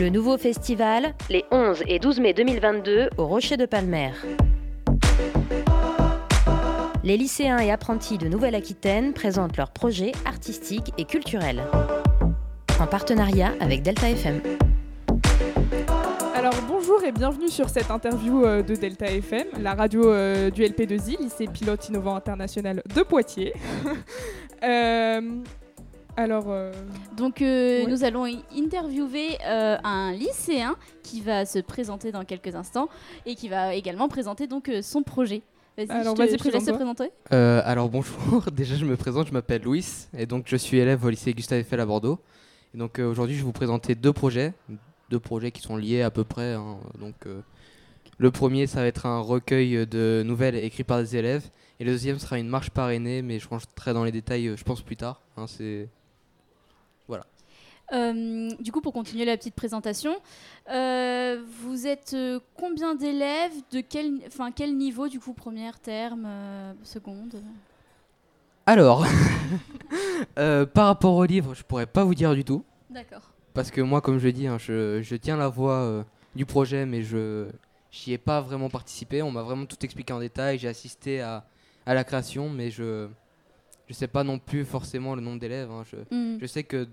Le nouveau festival, les 11 et 12 mai 2022 au Rocher de Palmer. Les lycéens et apprentis de Nouvelle-Aquitaine présentent leurs projets artistiques et culturels. En partenariat avec Delta FM. Alors bonjour et bienvenue sur cette interview euh, de Delta FM, la radio euh, du LP2I, lycée pilote innovant international de Poitiers. Euh, alors, donc nous allons interviewer un lycéen qui va se présenter dans quelques instants et qui va également présenter donc son projet. Vas-y, alors vas-y, présenter. alors bonjour, déjà je me présente, je m'appelle Louis et donc je suis élève au lycée Gustave Eiffel à Bordeaux. Et donc aujourd'hui je vais vous présenter deux projets, deux projets qui sont liés à peu près. Hein. Donc, euh, le premier, ça va être un recueil de nouvelles écrites par des élèves. Et le deuxième sera une marche parrainée, mais je rentrerai dans les détails, euh, je pense, plus tard. Hein, c'est... Euh, du coup, pour continuer la petite présentation, vous êtes combien d'élèves De quel, enfin, quel niveau, du coup, première, terme, seconde? Alors, par rapport au livre, je pourrais pas vous dire du tout. D'accord. Parce que moi, comme je dis, hein, je, tiens la voix euh, du projet, mais je n'y ai pas vraiment participé. On m'a vraiment tout expliqué en détail. J'ai assisté à, la création, mais je ne sais pas non plus forcément le nombre d'élèves. Hein. Je, mm. je, sais que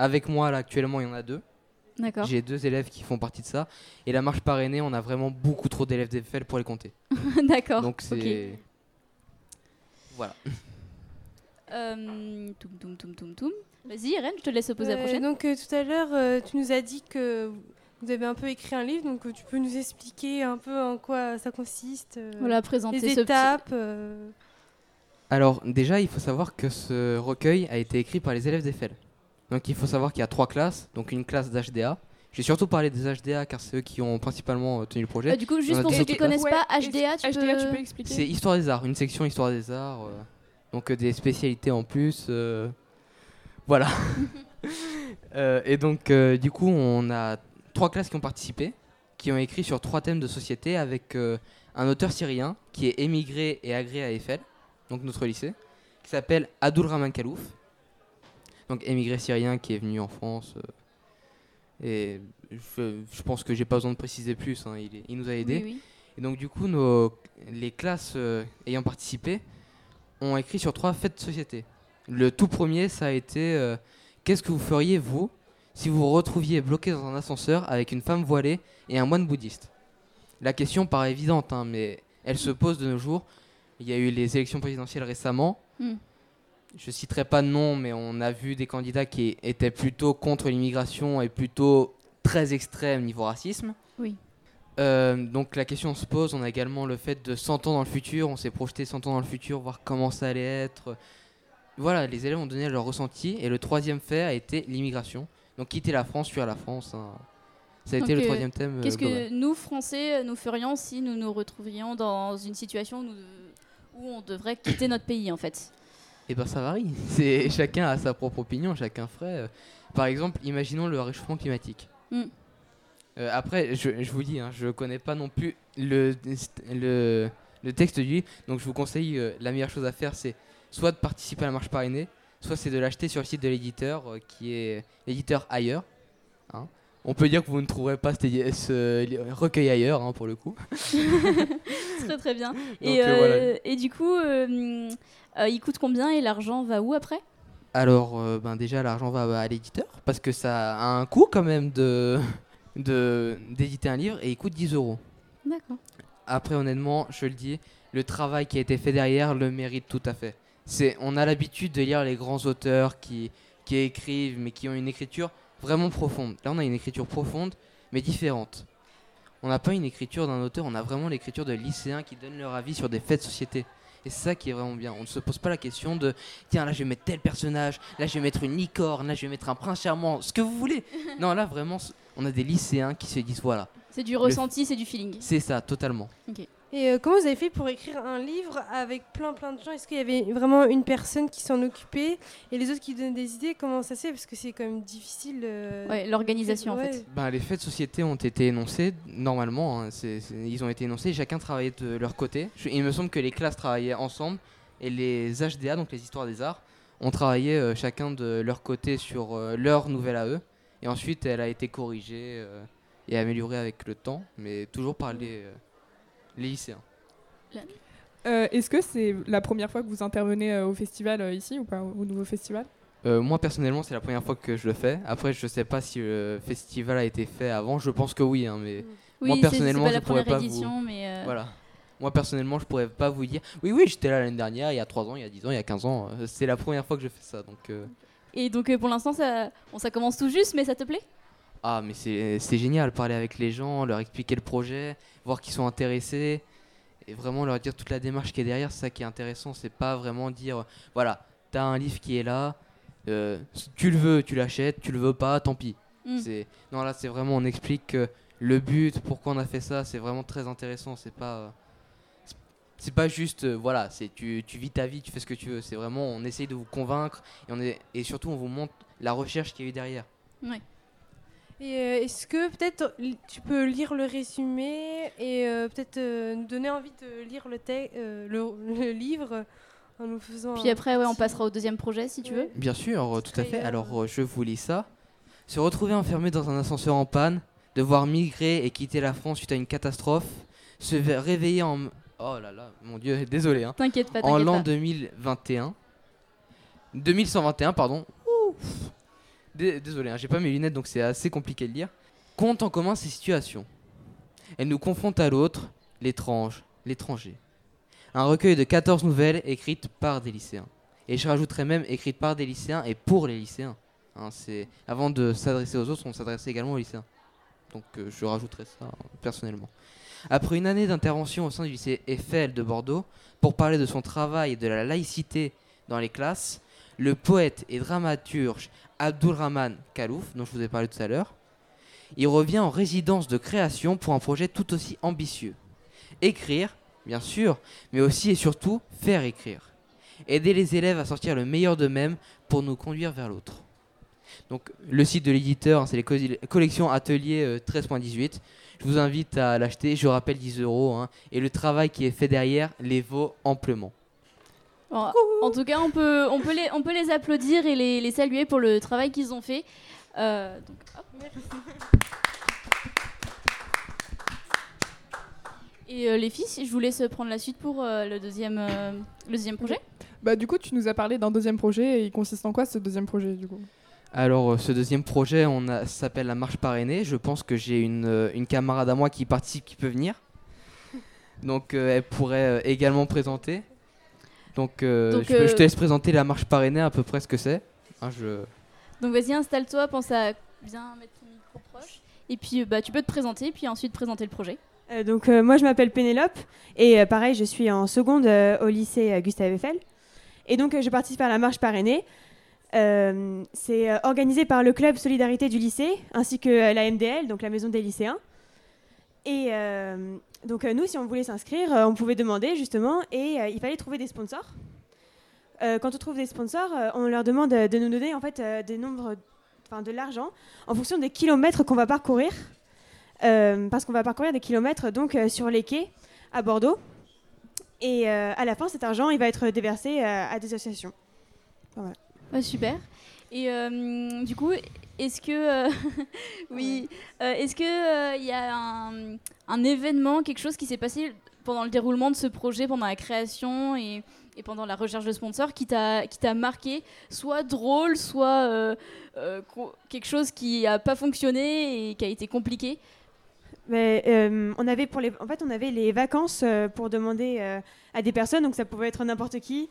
avec moi, là, actuellement, il y en a deux. J'ai deux élèves qui font partie de ça. Et la marche parrainée, on a vraiment beaucoup trop d'élèves d'EFL pour les compter. D'accord. Donc c'est... Voilà. Euh, toum, toum, toum, toum, Vas-y, Irène, je te laisse poser la prochaine. Donc, euh, tout à l'heure, euh, tu nous as dit que vous avez un peu écrit un livre, donc tu peux nous expliquer un peu en quoi ça consiste Voilà, présenter les étapes. Alors, déjà, il faut savoir que ce recueil a été écrit par les élèves d'Eiffel. Donc, il faut savoir qu'il y a trois classes, donc une classe d'HDA. J'ai surtout parlé des HDA car c'est eux qui ont principalement tenu le projet. du coup, juste pour ceux qui ne connaissent pas, HDA, tu, HDA, tu peux expliquer C'est Histoire des Arts, une section Histoire des Arts. Donc euh, des spécialités en plus. Euh, voilà. Euh, et donc du coup on a trois classes qui ont participé, qui ont écrit sur trois thèmes de société avec un auteur syrien qui est émigré et agréé à Eiffel, donc notre lycée, qui s'appelle Adoul Rahman Kalouf. Donc émigré syrien qui est venu en France. et je, pense que j'ai pas besoin de préciser plus, hein, il, nous a aidés. Et donc du coup nos, les classes ayant participé ont écrit sur trois faits de société. Le tout premier, ça a été euh, Qu'est-ce que vous feriez, vous, si vous vous retrouviez bloqué dans un ascenseur avec une femme voilée et un moine bouddhiste? La question paraît évidente, hein, mais elle se pose de nos jours. Il y a eu les élections présidentielles récemment. Hmm. Je citerai pas de nom, mais on a vu des candidats qui étaient plutôt contre l'immigration et plutôt très extrêmes niveau racisme. Oui. Euh, donc la question se pose, on a également le fait de 100 ans dans le futur, on s'est projeté 100 ans dans le futur, voir comment ça allait être. Voilà, les élèves ont donné leur ressenti. Et le troisième fait a été l'immigration. Donc quitter la France, fuir la France. Hein. Ça a été le troisième thème. Euh, qu'est-ce que nous, Français, nous ferions si nous nous retrouvions dans une situation où, on devrait quitter notre pays en fait? Eh bien ça varie. C'est chacun a sa propre opinion, chacun ferait. Euh, par exemple, imaginons le réchauffement climatique. Hmm. Euh, après, je, vous dis, hein, je ne connais pas non plus le, le, le, texte du livre, donc je vous conseille, euh, la meilleure chose à faire, c'est soit de participer à la marche parrainée, soit c'est de l'acheter sur le site de l'éditeur, euh, qui est l'éditeur ailleurs. Hein. On peut dire que vous ne trouverez pas ce recueil ailleurs, hein, pour le coup. très très bien. et, et, du coup, il coûte combien et l'argent va où après? Alors, ben déjà, l'argent va à l'éditeur parce que ça a un coût quand même de, d'éditer un livre et il coûte 10 euros. D'accord. Après, honnêtement, je le dis, le travail qui a été fait derrière le mérite tout à fait. C'est, on a l'habitude de lire les grands auteurs qui, qui écrivent, mais qui ont une écriture vraiment profonde. Là, on a une écriture profonde, mais différente. On n'a pas une écriture d'un auteur, on a vraiment l'écriture de lycéens qui donnent leur avis sur des faits de société. Et c'est ça qui est vraiment bien. On ne se pose pas la question de tiens, là je vais mettre tel personnage, là je vais mettre une licorne, là je vais mettre un prince charmant, ce que vous voulez. non, là vraiment, on a des lycéens qui se disent voilà. C'est du ressenti, c'est du feeling. C'est ça, totalement. Et euh, comment vous avez fait pour écrire un livre avec plein plein de gens? Est-ce qu'il y avait vraiment une personne qui s'en occupait et les autres qui donnaient des idées? Comment ça se fait? Parce que c'est quand même difficile. Euh, ouais, l'organisation en fait. Ben, les faits de société ont été énoncés normalement. Hein, ils ont été énoncés, chacun travaillait de leur côté. il me semble que les classes travaillaient ensemble et les HDA, donc les histoires des arts, ont travaillé euh, chacun de leur côté sur leur nouvelle à eux Et ensuite, elle a été corrigée et améliorée avec le temps, mais toujours par les, les lycéens. Est-ce que c'est la première fois que vous intervenez au festival ici ou pas, au nouveau festival? Moi personnellement c'est la première fois que je le fais. Après je sais pas si le festival a été fait avant. Je pense que oui, hein, mais moi personnellement je pourrais pas édition, mais voilà. Moi personnellement je pourrais pas vous dire. Oui oui j'étais là l'année dernière, il y a 3 ans, il y a 10 ans, il y a 15 ans. C'est la première fois que je fais ça donc. Et donc pour l'instant ça, ça commence tout juste, mais ça te plaît? Ah mais c'est génial parler avec les gens, leur expliquer le projet, voir qu'ils sont intéressés et vraiment leur dire toute la démarche qui est derrière. C'est ça qui est intéressant. C'est pas vraiment dire voilà t'as un livre qui est là euh, tu le veux, tu l'achètes, tu le veux pas, tant pis. Mm. C'est non là c'est vraiment on explique le but, pourquoi on a fait ça, c'est vraiment très intéressant. C'est pas c'est pas juste euh, voilà, c'est tu, tu, vis ta vie, tu fais ce que tu veux. C'est vraiment on essaye de vous convaincre et on est et surtout on vous montre la recherche qu'il y a eu derrière. Ouais. Et euh, est-ce que peut-être tu peux lire le résumé et peut-être nous donner envie de lire le, le livre puis après, ouais, on passera au deuxième projet si tu veux. Bien sûr, tout à fait. Alors, euh, je vous lis ça. Se retrouver enfermé dans un ascenseur en panne, devoir migrer et quitter la France suite à une catastrophe, se réveiller en. Oh là là, mon dieu, désolé. Hein. T'inquiète pas, En l'an 2021. 2121, pardon. Désolé, hein, j'ai pas mes lunettes donc c'est assez compliqué de lire. Compte en commun ces situations. Elles nous confrontent à l'autre, l'étrange, l'étranger un recueil de 14 nouvelles écrites par des lycéens. Et je rajouterais même écrites par des lycéens et pour les lycéens. Hein, avant de s'adresser aux autres, on s'adressait également aux lycéens. Donc euh, je rajouterais ça personnellement. Après une année d'intervention au sein du lycée Eiffel de Bordeaux pour parler de son travail et de la laïcité dans les classes, le poète et dramaturge Abdulrahman Kalouf, dont je vous ai parlé tout à l'heure, il revient en résidence de création pour un projet tout aussi ambitieux. Écrire bien sûr, mais aussi et surtout faire écrire. Aider les élèves à sortir le meilleur d'eux-mêmes pour nous conduire vers l'autre. Donc le site de l'éditeur, c'est les collections Atelier 13.18. Euh, Je vous invite à l'acheter, je rappelle 10 euros. Hein. et le travail qui est fait derrière les vaut amplement. En tout cas, on peut, on peut, les, on peut les applaudir et les, saluer pour le travail qu'ils ont fait. Euh, Et euh, les filles, je vous laisse prendre la suite pour euh, le, deuxième, euh, le deuxième projet. Bah, du coup, tu nous as parlé d'un deuxième projet et il consiste en quoi ce deuxième projet du coup? Alors, ce deuxième projet, on s'appelle la marche parrainée. Je pense que j'ai une, une, camarade à moi qui participe, qui peut venir. Donc, elle pourrait également présenter. Donc, je, je, te laisse présenter la marche parrainée à peu près ce que c'est. Hein, je... Donc, vas-y, installe-toi, pense à bien mettre ton micro proche. Et puis, bah, tu peux te présenter, puis ensuite présenter le projet. Euh, donc euh, moi je m'appelle Pénélope et euh, pareil je suis en seconde au lycée Gustave Eiffel. Et donc je participe à la marche parrainée. c'est organisé par le club Solidarité du lycée ainsi que la MDL, donc la maison des lycéens. Et donc nous, si on voulait s'inscrire, on pouvait demander justement et il fallait trouver des sponsors. quand on trouve des sponsors, on leur demande de nous donner en fait des nombres, enfin de l'argent en fonction des kilomètres qu'on va parcourir. Euh, parce qu'on va parcourir des kilomètres donc euh, sur les quais à Bordeaux. Et euh, à la fin, cet argent, il va être déversé à des associations. super. Et du coup, est-ce que oui, est-ce que il y a un, un, événement, quelque chose qui s'est passé pendant le déroulement de ce projet, pendant la création et, et pendant la recherche de sponsors, qui t'a qui t'a marqué, soit drôle, soit quelque chose qui a pas fonctionné et qui a été compliqué? Mais, euh, on avait pour les, en fait, on avait les vacances euh, pour demander euh, à des personnes, donc ça pouvait être n'importe qui.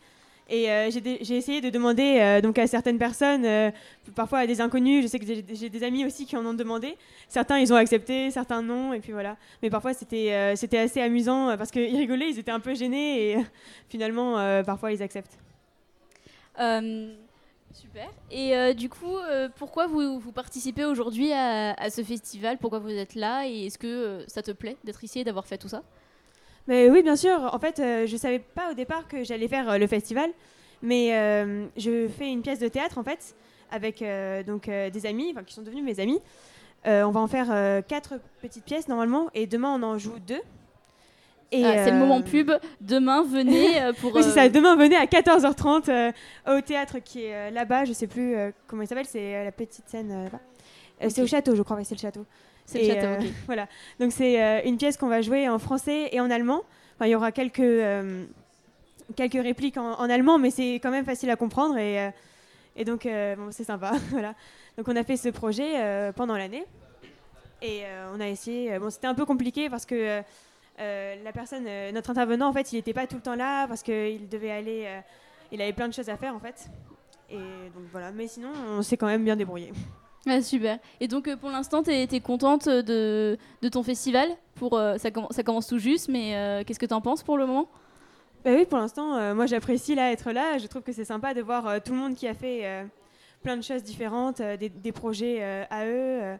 Et j'ai essayé de demander donc à certaines personnes, parfois à des inconnus. Je sais que j'ai des amis aussi qui en ont demandé. Certains ils ont accepté, certains non, et puis voilà. Mais parfois c'était c'était assez amusant parce qu'ils rigolaient, ils étaient un peu gênés et finalement parfois ils acceptent. Super. Et euh, du coup, euh, pourquoi vous, vous participez aujourd'hui à, ce festival? Pourquoi vous êtes là? Et est-ce que euh, ça te plaît d'être ici et d'avoir fait tout ça? Mais Oui, bien sûr. En fait, je ne savais pas au départ que j'allais faire le festival. Mais je fais une pièce de théâtre, en fait, avec donc, des amis, qui sont devenus mes amis. on va en faire quatre petites pièces normalement. Et demain, on en joue deux. Ah, c'est le moment euh, pub. Demain, venez euh, pour. oui, c'est ça. Euh, Demain, venez à 14h30 au théâtre qui est là-bas. Je sais plus comment il s'appelle. C'est la petite scène là-bas. Euh, C'est au château, je crois, ouais, c'est le château. C'est le Et, château, euh. Voilà. Donc c'est euh, une pièce qu'on va jouer en français et en allemand. Enfin, il y aura quelques, euh, quelques répliques en, en allemand, mais c'est quand même facile à comprendre et, et donc bon, c'est sympa. voilà. Donc on a fait ce projet pendant l'année et on a essayé. bon, c'était un peu compliqué parce que euh, la personne, euh, notre intervenant, en fait, il n'était pas tout le temps là parce qu'il devait aller. euh, il avait plein de choses à faire en fait. Et donc voilà. Mais sinon, on s'est quand même bien débrouillé. Ah, super. Et donc euh, pour l'instant, tu es, contente de, de ton festival pour, euh, ça, commen- ça commence tout juste, mais euh, qu'est-ce que tu en penses pour le moment? Bah oui, pour l'instant, euh, moi j'apprécie là être là. Je trouve que c'est sympa de voir euh, tout le monde qui a fait euh, plein de choses différentes, euh, des, projets euh, à eux. euh,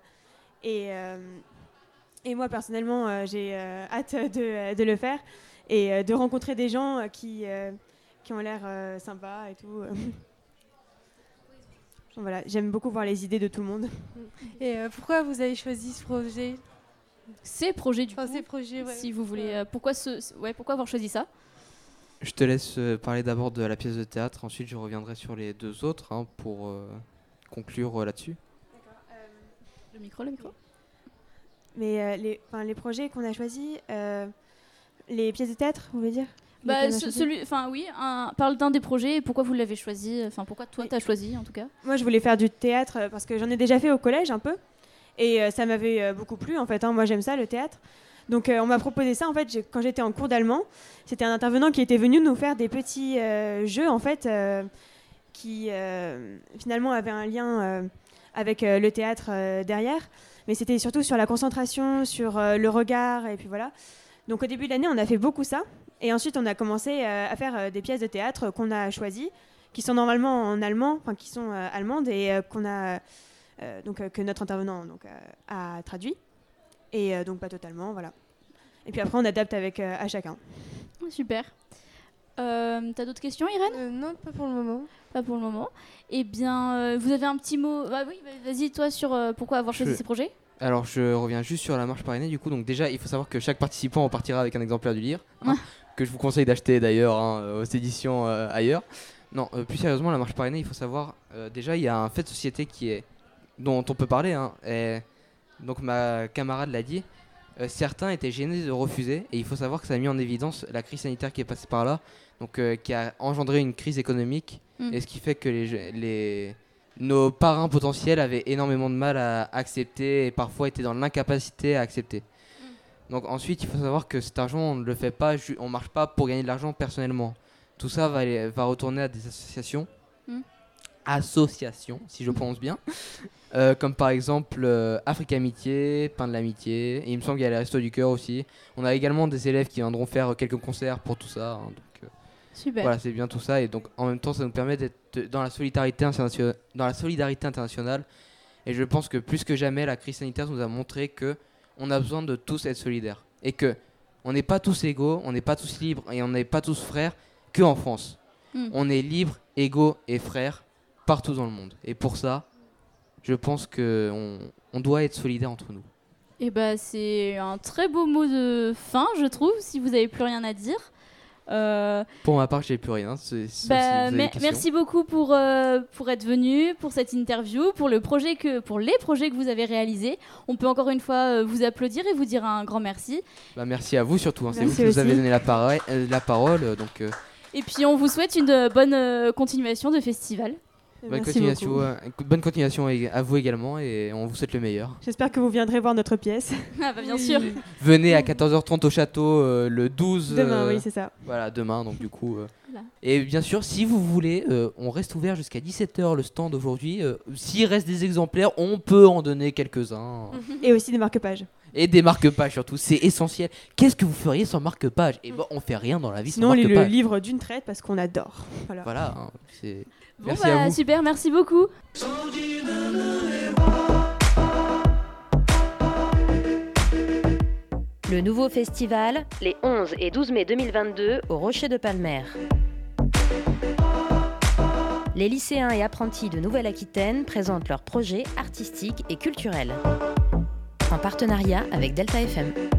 et, euh, moi personnellement, euh, j'ai euh, hâte de, de le faire et euh, de rencontrer des gens euh, qui, euh, qui ont l'air euh, sympas et tout. voilà, j'aime beaucoup voir les idées de tout le monde. Et euh, pourquoi vous avez choisi ce projet? Ces projets du Enfin, coup, ces projets, ouais. si vous voulez. euh, pourquoi, ce, ce- ouais, pourquoi avoir choisi ça? Je te laisse euh, parler d'abord de la pièce de théâtre, ensuite je reviendrai sur les deux autres hein, pour euh, conclure euh, là-dessus. Le micro, le micro Mais euh, les, les projets qu'on a choisis, euh, les pièces de théâtre, vous voulez dire? Bah, ce- celui, enfin oui, un- parle d'un des projets et pourquoi vous l'avez choisi. Enfin, pourquoi toi Oui. t'as choisi en tout cas. Moi, je voulais faire du théâtre euh, parce que j'en ai déjà fait au collège un peu. Et euh, ça m'avait euh, beaucoup plu, en fait. hein. Moi, j'aime ça, le théâtre. Donc, euh, on m'a proposé ça, en fait, quand j'étais en cours d'allemand. C'était un intervenant qui était venu nous faire des petits jeux, en fait, qui finalement avaient un lien avec le théâtre derrière. Mais c'était surtout sur la concentration, sur le regard, et puis voilà. Donc, au début de l'année, on a fait beaucoup ça. Et ensuite, on a commencé euh, à faire euh, des pièces de théâtre qu'on a choisies qui sont normalement en allemand, enfin qui sont euh, allemandes et euh, qu'on a euh, donc euh, que notre intervenant donc euh, a traduit et euh, donc pas totalement, voilà. Et puis après on adapte avec euh, à chacun. Super. Euh, T'as d'autres questions, Irène? Euh, non, pas pour le moment. Pas pour le moment. Eh bien, euh, vous avez un petit mot. Ah oui, bah, vas-y toi sur euh, pourquoi avoir choisi Je- ces projets? Alors je reviens juste sur la marche parrainée du coup donc déjà il faut savoir que chaque participant repartira avec un exemplaire du livre hein, que je vous conseille d'acheter d'ailleurs hein, aux éditions euh, ailleurs. Non euh, plus sérieusement la marche parrainée il faut savoir euh, déjà il y a un fait de société qui est dont on peut parler hein, et donc ma camarade l'a dit euh, certains étaient gênés de refuser et il faut savoir que ça a mis en évidence la crise sanitaire qui est passée par là donc euh, qui a engendré une crise économique Mm. et ce qui fait que les nos parrains potentiels avaient énormément de mal à accepter et parfois étaient dans l'incapacité à accepter. Donc ensuite, il faut savoir que cet argent, on ne le fait pas, on marche pas pour gagner de l'argent personnellement. Tout ça va, aller- va retourner à des associations, Mm. associations, si je prononce bien, Euh, comme par exemple euh, Afrique Amitié, Pain de l'Amitié, et il me semble qu'il y a les Restos du Cœur aussi. On a également des élèves qui viendront faire quelques concerts pour tout ça. hein, donc, euh, Super. voilà, c'est bien tout ça. Et donc, en même temps, ça nous permet d'être dans la solidarité, internationale- dans la solidarité internationale. Et je pense que plus que jamais, la crise sanitaire nous a montré que on a besoin de tous être solidaires. Et que on n'est pas tous égaux, on n'est pas tous libres et on n'est pas tous frères que en France. Mm. On est libres, égaux et frères partout dans le monde. Et pour ça, je pense que on, doit être solidaires entre nous. Et bah c'est un très beau mot de fin, je trouve, si vous avez plus rien à dire. Euh, Pour ma part, j'ai plus rien. bah, questions. merci beaucoup pour, euh, pour être venu, pour cette interview, pour, le projet que, pour les projets que vous avez réalisés. On peut encore une fois euh, vous applaudir et vous dire un grand merci. Bah, merci à vous surtout. hein. C'est vous qui nous avez donné la, parole, euh, la parole. euh, donc. euh, Et puis on vous souhaite une bonne euh, continuation de festival. Bonne Merci continuation, beaucoup. euh, bonne continuation à vous également et on vous souhaite le meilleur. J'espère que vous viendrez voir notre pièce Ah bah bien sûr. Venez à 14h30 au château euh, le 12 demain, euh, oui, c'est ça. Voilà, demain donc du coup. euh. Voilà. Et bien sûr, si vous voulez, euh, on reste ouvert jusqu'à 17h le stand aujourd'hui. Euh, S'il reste des exemplaires, on peut en donner quelques-uns. Et aussi des marque-pages. Et des marque-pages surtout, c'est essentiel. Qu'est-ce que vous feriez sans marque-page Et ben, on fait rien dans la vie Sinon, sans on lit le marque-page. livre d'une traite parce qu'on adore. Voilà. Voilà, hein, c'est. Bon Merci bah à vous. super, merci beaucoup. Le nouveau festival, les 11 et 12 mai 2022 au Rocher de Palmer. Les lycéens et apprentis de Nouvelle-Aquitaine présentent leurs projets artistiques et culturels. En partenariat avec Delta FM.